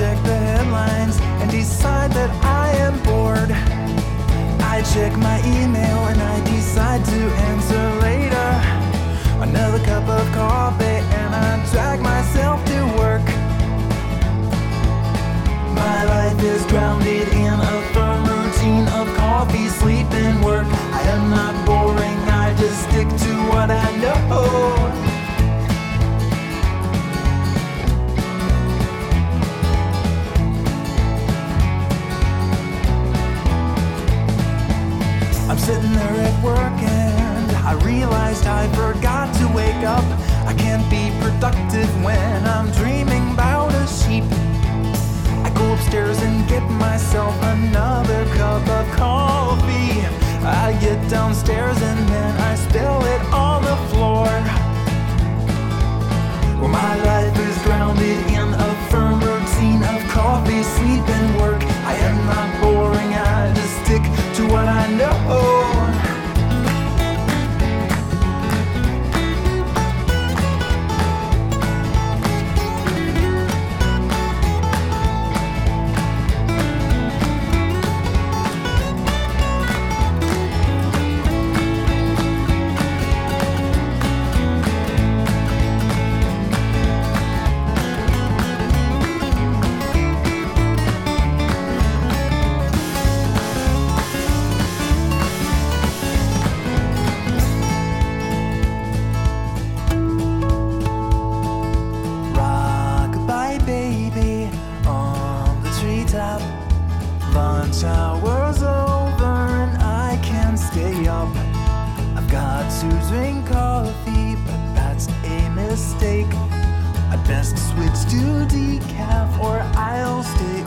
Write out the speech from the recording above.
and decide that I am bored. I check my email and I decide to answer later. Another cup of coffee and I drag myself to work. My life is grounded in a firm routine of coffee, sleep, and work. I am not boring, I just stick to what I know. I'm sitting there at work and I realized I forgot to wake up. I can't be productive when I'm dreaming about a sheep. I go upstairs and get myself another Lunch hour's over and I can't stay up. I've got to drink coffee, but that's a mistake. I'd best switch to decaf or I'll stay